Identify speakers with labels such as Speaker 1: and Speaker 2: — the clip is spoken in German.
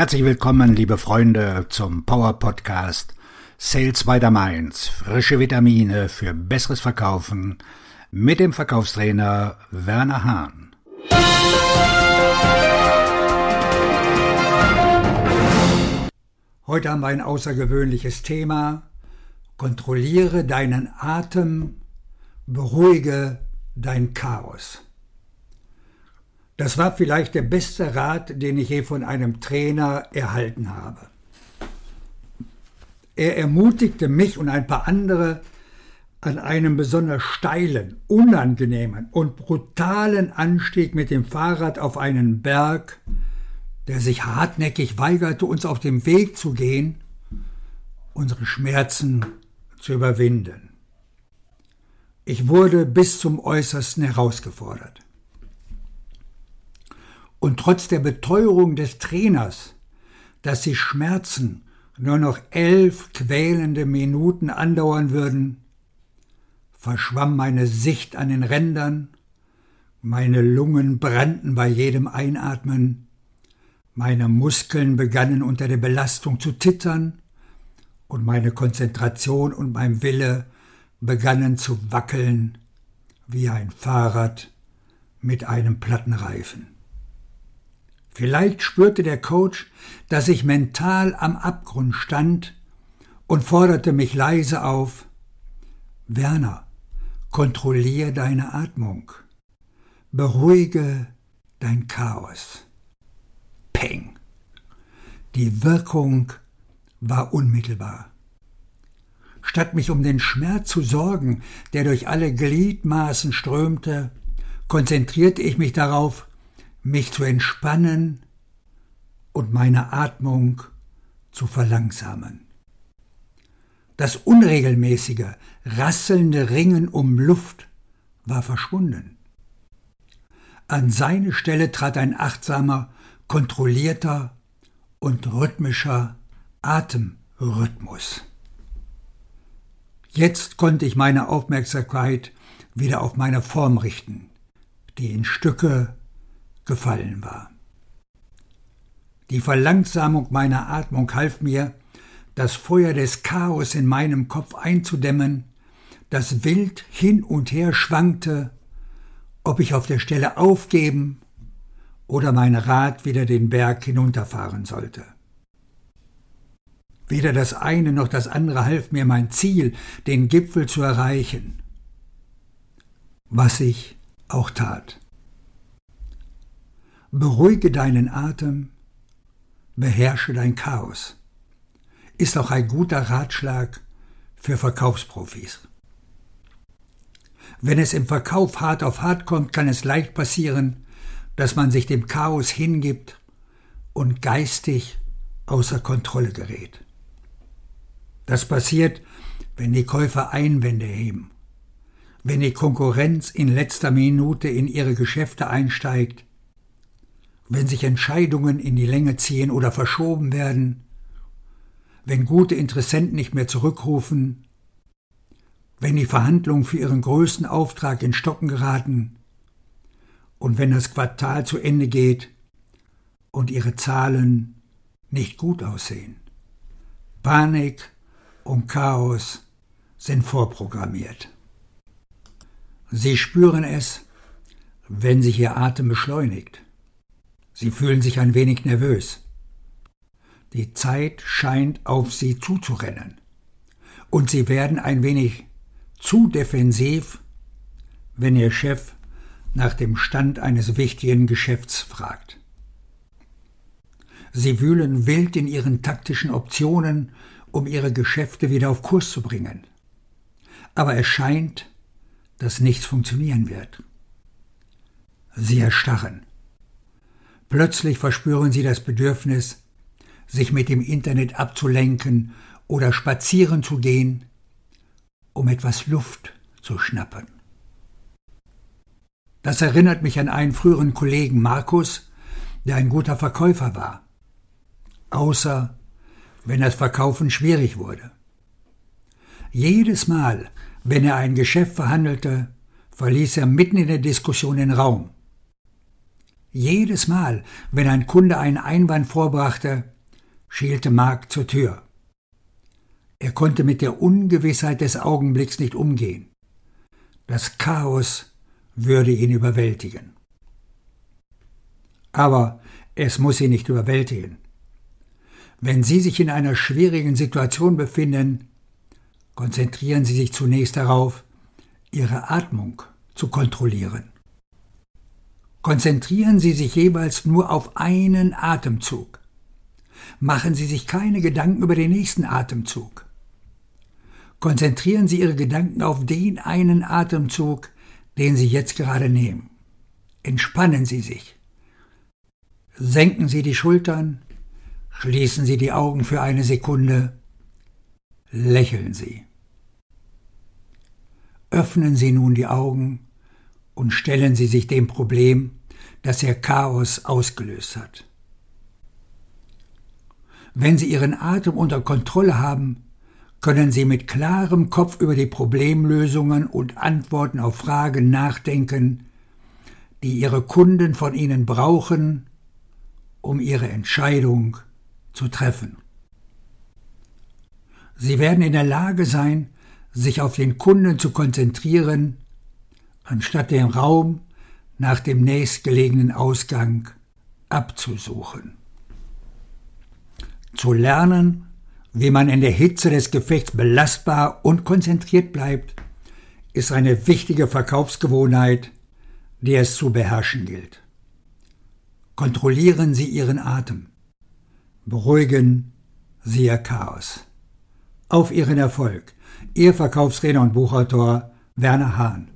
Speaker 1: Herzlich willkommen, liebe Freunde, zum Power Podcast Sales by the Mainz. Frische Vitamine für besseres Verkaufen mit dem Verkaufstrainer Werner Hahn.
Speaker 2: Heute haben wir ein außergewöhnliches Thema. Kontrolliere deinen Atem, beruhige dein Chaos. Das war vielleicht der beste Rat, den ich je von einem Trainer erhalten habe. Er ermutigte mich und ein paar andere an einem besonders steilen, unangenehmen und brutalen Anstieg mit dem Fahrrad auf einen Berg, der sich hartnäckig weigerte, uns auf dem Weg zu gehen, unsere Schmerzen zu überwinden. Ich wurde bis zum Äußersten herausgefordert. Und trotz der Beteuerung des Trainers, dass die Schmerzen nur noch elf quälende Minuten andauern würden, verschwamm meine Sicht an den Rändern, meine Lungen brannten bei jedem Einatmen, meine Muskeln begannen unter der Belastung zu zittern und meine Konzentration und mein Wille begannen zu wackeln wie ein Fahrrad mit einem Plattenreifen. Vielleicht spürte der Coach, dass ich mental am Abgrund stand und forderte mich leise auf Werner, kontrollier deine Atmung, beruhige dein Chaos. Peng. Die Wirkung war unmittelbar. Statt mich um den Schmerz zu sorgen, der durch alle Gliedmaßen strömte, konzentrierte ich mich darauf, mich zu entspannen und meine Atmung zu verlangsamen. Das unregelmäßige, rasselnde Ringen um Luft war verschwunden. An seine Stelle trat ein achtsamer, kontrollierter und rhythmischer Atemrhythmus. Jetzt konnte ich meine Aufmerksamkeit wieder auf meine Form richten, die in Stücke gefallen war. Die Verlangsamung meiner Atmung half mir, das Feuer des Chaos in meinem Kopf einzudämmen, das wild hin und her schwankte, ob ich auf der Stelle aufgeben oder mein Rad wieder den Berg hinunterfahren sollte. Weder das eine noch das andere half mir mein Ziel, den Gipfel zu erreichen, was ich auch tat. Beruhige deinen Atem, beherrsche dein Chaos. Ist auch ein guter Ratschlag für Verkaufsprofis. Wenn es im Verkauf hart auf hart kommt, kann es leicht passieren, dass man sich dem Chaos hingibt und geistig außer Kontrolle gerät. Das passiert, wenn die Käufer Einwände heben, wenn die Konkurrenz in letzter Minute in ihre Geschäfte einsteigt wenn sich Entscheidungen in die Länge ziehen oder verschoben werden, wenn gute Interessenten nicht mehr zurückrufen, wenn die Verhandlungen für ihren größten Auftrag in Stocken geraten und wenn das Quartal zu Ende geht und ihre Zahlen nicht gut aussehen. Panik und Chaos sind vorprogrammiert. Sie spüren es, wenn sich ihr Atem beschleunigt. Sie fühlen sich ein wenig nervös. Die Zeit scheint auf sie zuzurennen. Und sie werden ein wenig zu defensiv, wenn ihr Chef nach dem Stand eines wichtigen Geschäfts fragt. Sie wühlen wild in ihren taktischen Optionen, um ihre Geschäfte wieder auf Kurs zu bringen. Aber es scheint, dass nichts funktionieren wird. Sie erstarren. Plötzlich verspüren sie das Bedürfnis, sich mit dem Internet abzulenken oder spazieren zu gehen, um etwas Luft zu schnappen. Das erinnert mich an einen früheren Kollegen Markus, der ein guter Verkäufer war. Außer wenn das Verkaufen schwierig wurde. Jedes Mal, wenn er ein Geschäft verhandelte, verließ er mitten in der Diskussion den Raum. Jedes Mal, wenn ein Kunde einen Einwand vorbrachte, schielte Mark zur Tür. Er konnte mit der Ungewissheit des Augenblicks nicht umgehen. Das Chaos würde ihn überwältigen. Aber es muss ihn nicht überwältigen. Wenn Sie sich in einer schwierigen Situation befinden, konzentrieren Sie sich zunächst darauf, Ihre Atmung zu kontrollieren. Konzentrieren Sie sich jeweils nur auf einen Atemzug. Machen Sie sich keine Gedanken über den nächsten Atemzug. Konzentrieren Sie Ihre Gedanken auf den einen Atemzug, den Sie jetzt gerade nehmen. Entspannen Sie sich. Senken Sie die Schultern, schließen Sie die Augen für eine Sekunde, lächeln Sie. Öffnen Sie nun die Augen und stellen Sie sich dem Problem, das Ihr Chaos ausgelöst hat. Wenn Sie Ihren Atem unter Kontrolle haben, können Sie mit klarem Kopf über die Problemlösungen und Antworten auf Fragen nachdenken, die Ihre Kunden von Ihnen brauchen, um ihre Entscheidung zu treffen. Sie werden in der Lage sein, sich auf den Kunden zu konzentrieren, anstatt den Raum nach dem nächstgelegenen Ausgang abzusuchen. Zu lernen, wie man in der Hitze des Gefechts belastbar und konzentriert bleibt, ist eine wichtige Verkaufsgewohnheit, die es zu beherrschen gilt. Kontrollieren Sie Ihren Atem. Beruhigen Sie Ihr Chaos. Auf Ihren Erfolg. Ihr Verkaufsredner und Buchautor Werner Hahn.